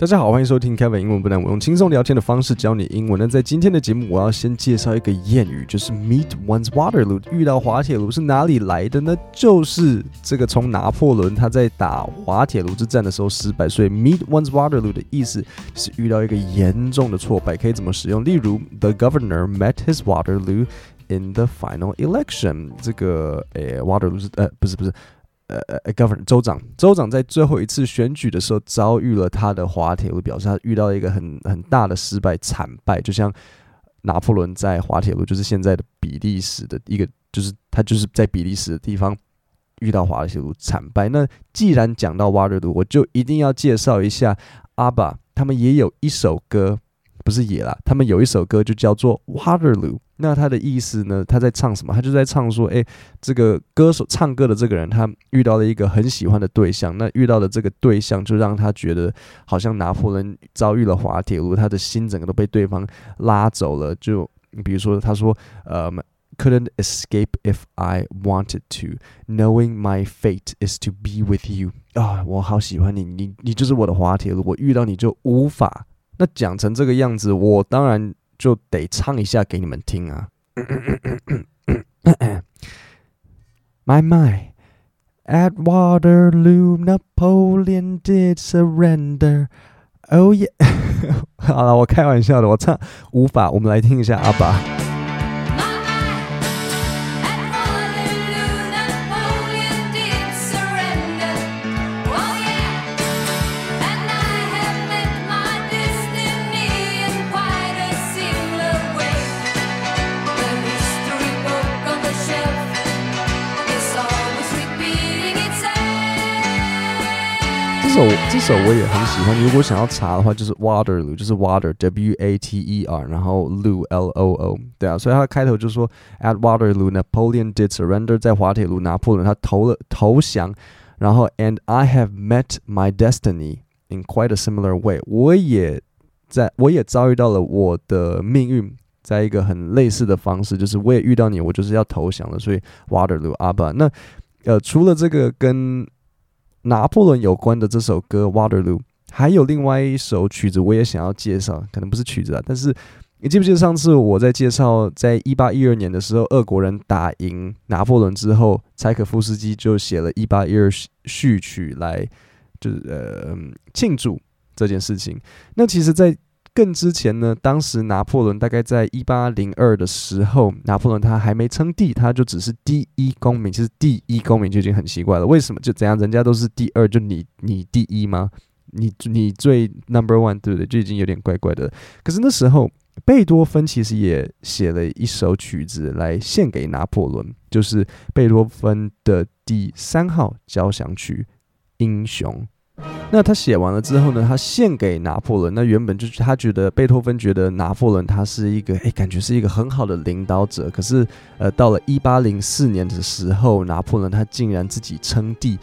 大家好，欢迎收听 Kevin 英文不难。我用轻松聊天的方式教你英文。那在今天的节目，我要先介绍一个谚语，就是 Meet one's Waterloo，遇到滑铁卢是哪里来的呢？就是这个从拿破仑他在打滑铁卢之战的时候失败，所以 Meet one's Waterloo 的意思是遇到一个严重的挫败，可以怎么使用？例如，The governor met his Waterloo in the final election。这个诶，Waterloo 是呃，不是不是。呃呃，Governor 州长，州长在最后一次选举的时候遭遇了他的滑铁卢，表示他遇到一个很很大的失败，惨败。就像拿破仑在滑铁卢，就是现在的比利时的一个，就是他就是在比利时的地方遇到滑铁卢惨败。那既然讲到 Waterloo，我就一定要介绍一下 ABBA，他们也有一首歌。不是也啦，他们有一首歌就叫做 Waterloo。那他的意思呢？他在唱什么？他就在唱说，诶，这个歌手唱歌的这个人，他遇到了一个很喜欢的对象。那遇到的这个对象，就让他觉得好像拿破仑遭遇了滑铁卢，他的心整个都被对方拉走了。就比如说，他说，呃，Couldn't escape if I wanted to, knowing my fate is to be with you。啊，我好喜欢你，你你就是我的滑铁卢，我遇到你就无法。那讲成这个样子，我当然就得唱一下给你们听啊。My my, at Waterloo, Napoleon did surrender. Oh yeah，好了，我开玩笑的，我唱无法，我们来听一下阿爸。这首我也很喜欢。如果想要查的话，就是 Waterloo，就是 Water W A T E R，然后 Loo L O O，对啊。所以他开头就说 At Waterloo, Napoleon did surrender，在滑铁卢，拿破仑他投了投降。然后 And I have met my destiny in quite a similar way，我也在，我也遭遇到了我的命运，在一个很类似的方式，就是我也遇到你，我就是要投降了。所以 Waterloo，阿爸。那呃，除了这个跟拿破仑有关的这首歌《Waterloo》，还有另外一首曲子，我也想要介绍，可能不是曲子啊，但是你记不记得上次我在介绍，在一八一二年的时候，俄国人打赢拿破仑之后，柴可夫斯基就写了一八一二序曲来，就是呃庆祝这件事情。那其实，在更之前呢，当时拿破仑大概在一八零二的时候，拿破仑他还没称帝，他就只是第一公民。其实第一公民就已经很奇怪了，为什么就怎样？人家都是第二，就你你第一吗？你你最 number one 对不对？就已经有点怪怪的。可是那时候，贝多芬其实也写了一首曲子来献给拿破仑，就是贝多芬的第三号交响曲《英雄》。那他写完了之后呢，他献给拿破仑。那原本就是他觉得贝多芬觉得拿破仑他是一个诶，感觉是一个很好的领导者。可是呃，到了一八零四年的时候，拿破仑他竟然自己称帝。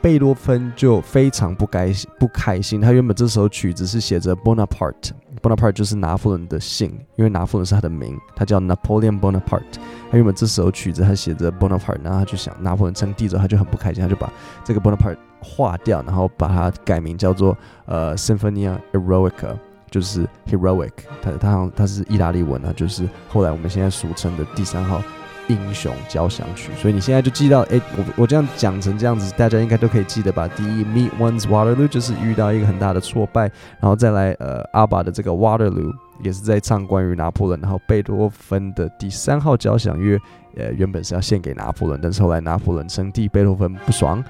贝多芬就非常不该不开心。他原本这首曲子是写着 Bonaparte，Bonaparte 就是拿破仑的姓，因为拿破仑是他的名，他叫 Napoleon Bonaparte。他原本这首曲子他写着 Bonaparte，然后他就想拿破仑称帝之后，他就很不开心，他就把这个 Bonaparte 划掉，然后把它改名叫做呃 Sinfonia Eroica，就是 Heroic。它它好像他是意大利文啊，就是后来我们现在俗称的第三号。英雄交响曲，所以你现在就记到，诶，我我这样讲成这样子，大家应该都可以记得吧？第一，Meet one's Waterloo 就是遇到一个很大的挫败，然后再来，呃，阿爸的这个 Waterloo 也是在唱关于拿破仑，然后贝多芬的第三号交响乐，呃，原本是要献给拿破仑，但是后来拿破仑称帝，贝多芬不爽，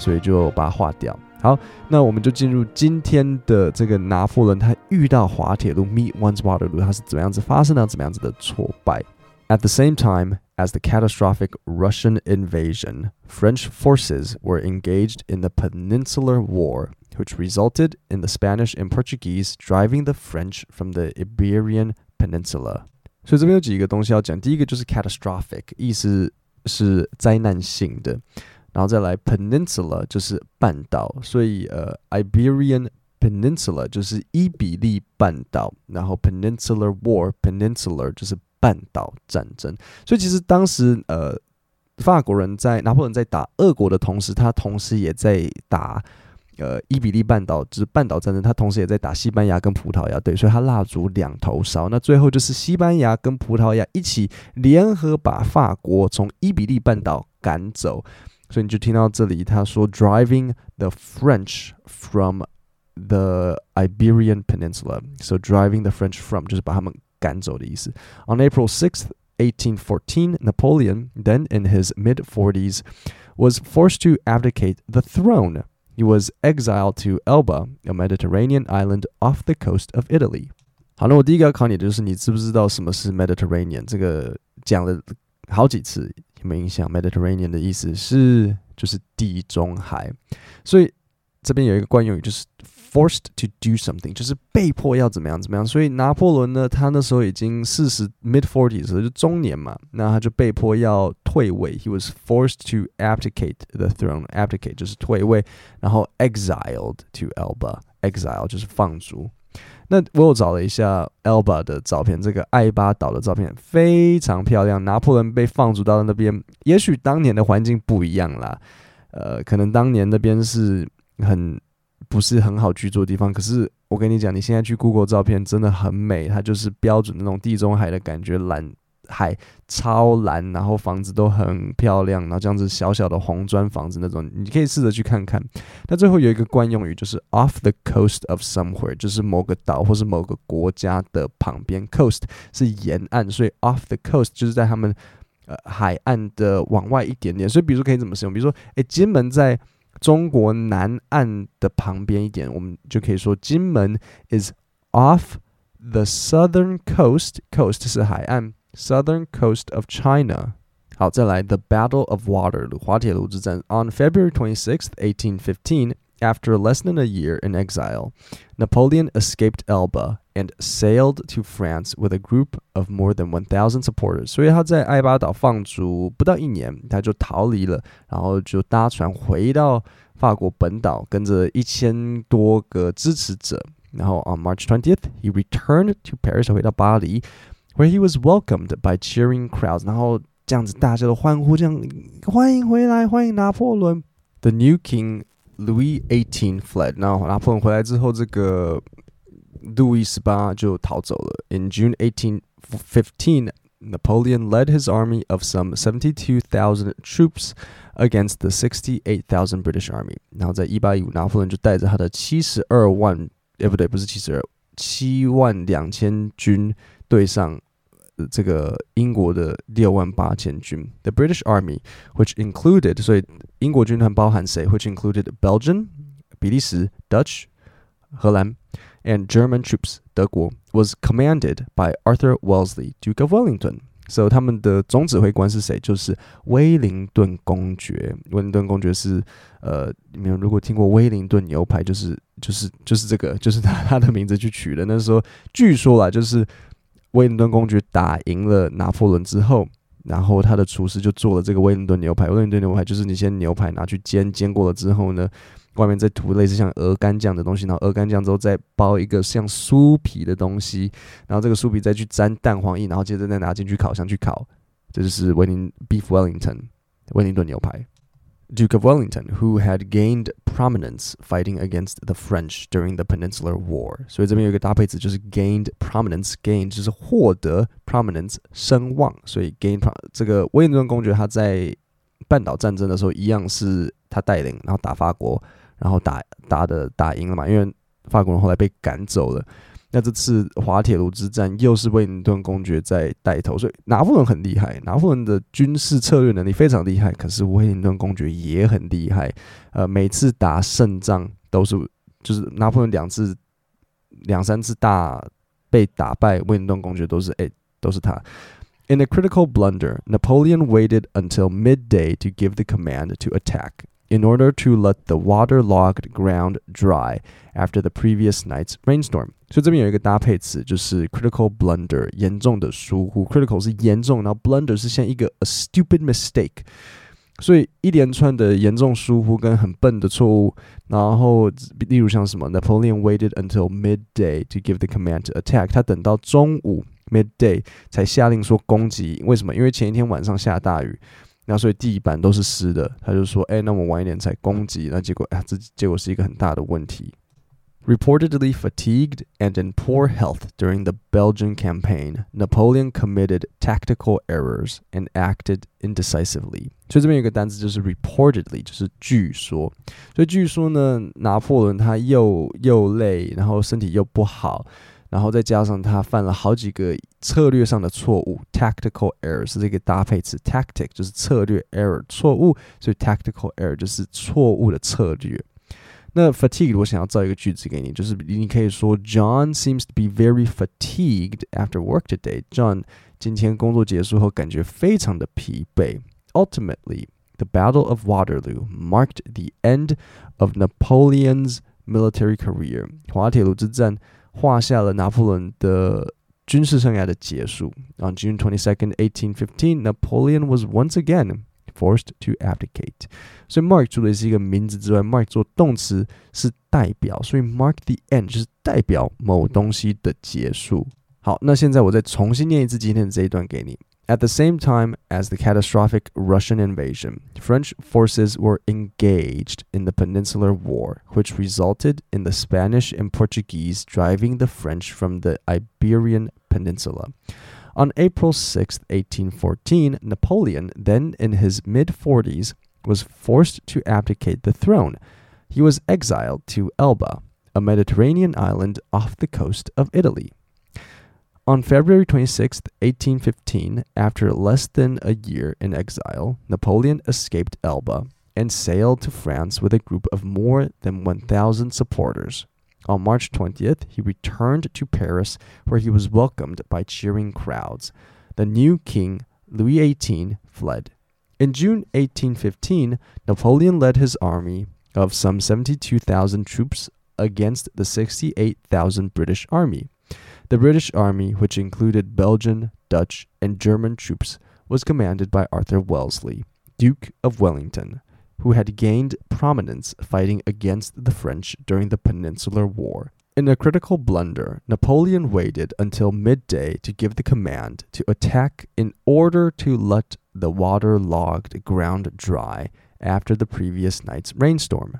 所以就把它划掉。好，那我们就进入今天的这个拿破仑，他遇到滑铁卢，Meet one's Waterloo，他是怎么样子发生的，怎么样子的挫败？At the same time. As the catastrophic Russian invasion, French forces were engaged in the Peninsular War, which resulted in the Spanish and Portuguese driving the French from the Iberian Peninsula. 所以这边有几个东西要讲，第一个就是 catastrophic，意思是灾难性的， 然后再来 peninsula 就是半岛，所以呃 Iberian Peninsula 就是伊比利半岛，然后 Peninsular War Peninsular 就是。半岛战争，所以其实当时呃，法国人在拿破仑在打俄国的同时，他同时也在打呃伊比利半岛，就是半岛战争，他同时也在打西班牙跟葡萄牙，对，所以他蜡烛两头烧。那最后就是西班牙跟葡萄牙一起联合把法国从伊比利半岛赶走。所以你就听到这里，他说 “driving the French from the Iberian Peninsula”。So driving the French from 就是把他们赶走的意思。On April 6th, 1814, Napoleon, then in his mid 40s, was forced to abdicate the throne. He was exiled to Elba, a Mediterranean island off the coast of Italy. 好，那我第一个要考你的就是你知不知道什么是 Mediterranean？这个讲了好几次。 有没有印象？Mediterranean 的意思是就是地中海，所以这边有一个惯用语，就是 forced to do something，就是被迫要怎么样怎么样。所以拿破仑呢，他那时候已经四十 mid forties，就中年嘛，那他就被迫要退位。He was forced to abdicate the throne. Abdicate 就是退位，然后 exiled to Elba，exile 就是放逐。那我又找了一下 Elba 的照片，这个艾巴岛的照片非常漂亮。拿破仑被放逐到那边，也许当年的环境不一样啦，呃，可能当年那边是很不是很好居住的地方。可是我跟你讲，你现在去 Google 照片真的很美，它就是标准那种地中海的感觉，蓝。海超蓝，然后房子都很漂亮，然后这样子小小的红砖房子那种，你可以试着去看看。那最后有一个惯用语，就是 off the coast of somewhere，就是某个岛或是某个国家的旁边。coast 是沿岸，所以 off the coast 就是在他们呃海岸的往外一点点。所以比如说可以怎么使用？比如说，诶，金门在中国南岸的旁边一点，我们就可以说金门 is off the southern coast。coast 是海岸。Southern coast of China。好，再来 The Battle of Waterloo 滑铁卢之战。On February 26th, 1815, after less than a year in exile, Napoleon escaped Elba and sailed to France with a group of more than 1,000 supporters。所以他在艾巴岛放逐不到一年，他就逃离了，然后就搭船回到法国本岛，跟着一千多个支持者。然后 on March 20th, he returned to Paris，回到巴黎。 Where he was welcomed by cheering crowds，然后这样子大家都欢呼，这样欢迎回来，欢迎拿破仑。The new king Louis XVIII fled，然后拿破仑回来之后，这个路易十八就逃走了。In June 1815, Napoleon led his army of some seventy-two thousand troops against the sixty-eight thousand British army。然后在一八一五，拿破仑就带着他的七十二万，诶不对，不是七十二，七万两千军。 对上这个英国的六万八千军，The British Army, which included，所以英国军团包含谁？Which included Belgium，比利时，Dutch，荷兰，and German troops，德国，was commanded by Arthur Wellesley, Duke of Wellington。So 他们的总指挥官是谁？就是威灵顿公爵。威灵顿公爵是呃，你们如果听过威灵顿牛排，就是就是就是这个，就是他他的名字去取的。那时候据说啦，就是。 威灵顿公爵打赢了拿破仑之后，然后他的厨师就做了这个威灵顿牛排。威灵顿牛排就是你先牛排拿去煎，煎过了之后呢，外面再涂类似像鹅肝酱的东西，然后鹅肝酱之后再包一个像酥皮的东西，然后这个酥皮再去沾蛋黄液，然后接着再拿进去烤箱去烤，这就是威灵 Beef Wellington 威灵顿牛排。Duke of Wellington, who had gained prominence fighting against the French during the Peninsular War，所以这边有一个搭配词，就是 gained prominence，gain 就是获得 prominence 声望，所以 gain 这个威灵顿公爵他在半岛战争的时候一样是他带领，然后打法国，然后打打的打赢了嘛，因为法国人后来被赶走了。 那这次滑铁卢之战又是威灵顿公爵在带头，所以拿破仑很厉害，拿破仑的军事策略能力非常厉害。可是威灵顿公爵也很厉害，呃，每次打胜仗都是就是拿破仑两次、两三次大被打败，威灵顿公爵都是诶、欸，都是他。In a critical blunder, Napoleon waited until midday to give the command to attack. In order to let the waterlogged ground dry after the previous night's rainstorm，所以这边有一个搭配词，就是 critical blunder，严重的疏忽。critical 是严重，然后 blunder 是像一个 a stupid mistake，所以一连串的严重疏忽跟很笨的错误。然后例如像什么，Napoleon waited until midday to give the command to attack，他等到中午 midday 才下令说攻击。为什么？因为前一天晚上下大雨。 那所以地板都是湿的。他就说：“哎，那我们晚一点才攻击。”那结果啊，这结果是一个很大的问题。Reportedly fatigued and in poor health during the Belgian campaign, Napoleon committed tactical errors and acted indecisively. 所以这边有一个单词就是 reportedly，就是据说。所以据说呢，拿破仑他又又累，然后身体又不好， 然后再加上他犯了好几个策略上的错误，tactical error 是这个搭配词，tactic 就是策略，error 错误，所以 tactical error 就是错误的策略。那 fatigue 我想要造一个句子给你，就是你可以说 John seems to be very fatigued after work today. John 今天工作结束后感觉非常的疲惫。Ultimately, the Battle of Waterloo marked the end of Napoleon's military career. 滑铁卢之战 画下了拿破仑的军事生涯的结束。On June 22nd, 1815, Napoleon was once again Forced to abdicate，所以 mark 除了是一个名字之外，mark 做动词是代表，所以 mark the end 就是代表某东西的结束。好，那现在我再重新念一次今天的这一段给你。At the same time as the catastrophic Russian invasion, French forces were engaged in the Peninsular War, which resulted in the Spanish and Portuguese driving the French from the Iberian Peninsula. On April 6, 1814, Napoleon, then in his mid 40s, was forced to abdicate the throne. He was exiled to Elba, a Mediterranean island off the coast of Italy. On February 26, 1815, after less than a year in exile, Napoleon escaped Elba and sailed to France with a group of more than 1,000 supporters. On March 20th, he returned to Paris, where he was welcomed by cheering crowds. The new king, Louis XVIII, fled. In June 1815, Napoleon led his army of some 72,000 troops against the 68,000 British army. The British army, which included Belgian, Dutch, and German troops, was commanded by Arthur Wellesley, Duke of Wellington who had gained prominence fighting against the French during the Peninsular War. In a critical blunder, Napoleon waited until midday to give the command to attack in order to let the waterlogged ground dry after the previous night's rainstorm.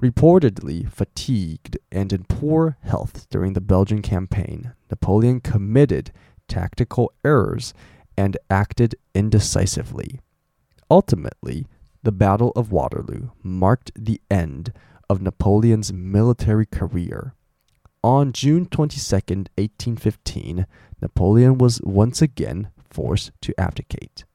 Reportedly fatigued and in poor health during the Belgian campaign, Napoleon committed tactical errors and acted indecisively. Ultimately, the Battle of Waterloo marked the end of Napoleon's military career. On June 22, 1815, Napoleon was once again forced to abdicate.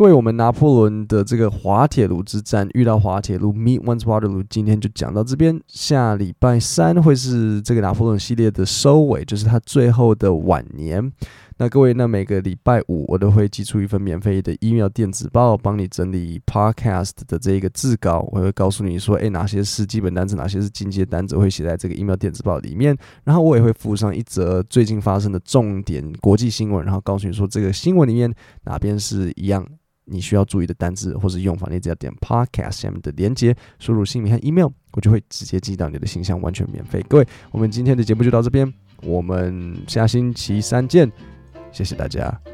各位，我们拿破仑的这个滑铁卢之战遇到滑铁卢，Meet once Waterloo，今天就讲到这边。下礼拜三会是这个拿破仑系列的收尾，就是他最后的晚年。那各位，那每个礼拜五我都会寄出一份免费的 email 电子报，帮你整理 podcast 的这一个字稿。我会告诉你说，诶，哪些是基本单词，哪些是进阶单词，会写在这个 email 电子报里面。然后我也会附上一则最近发生的重点国际新闻，然后告诉你说这个新闻里面哪边是一样你需要注意的单字或是用法。你只要点 podcast 下面的连接，输入姓名和 email，我就会直接寄到你的信箱，完全免费。各位，我们今天的节目就到这边，我们下星期三见。谢谢大家。